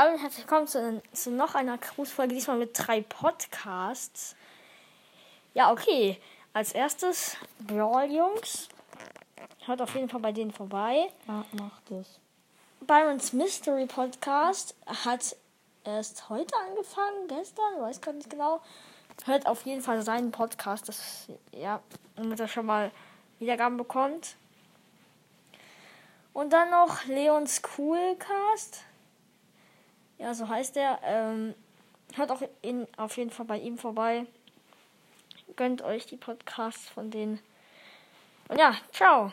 Hallo und herzlich willkommen zu, zu noch einer Grußfolge, diesmal mit drei Podcasts. Ja, okay. Als erstes Brawl Jungs. Hört auf jeden Fall bei denen vorbei. Ja, macht es. Byron's Mystery Podcast hat erst heute angefangen, gestern, weiß gar nicht genau. Hört auf jeden Fall seinen Podcast, das, ja, damit er schon mal Wiedergaben bekommt. Und dann noch Leons Coolcast. Ja, so heißt er. Ähm, hört auch in, auf jeden Fall bei ihm vorbei. Gönnt euch die Podcasts von denen. Und ja, ciao.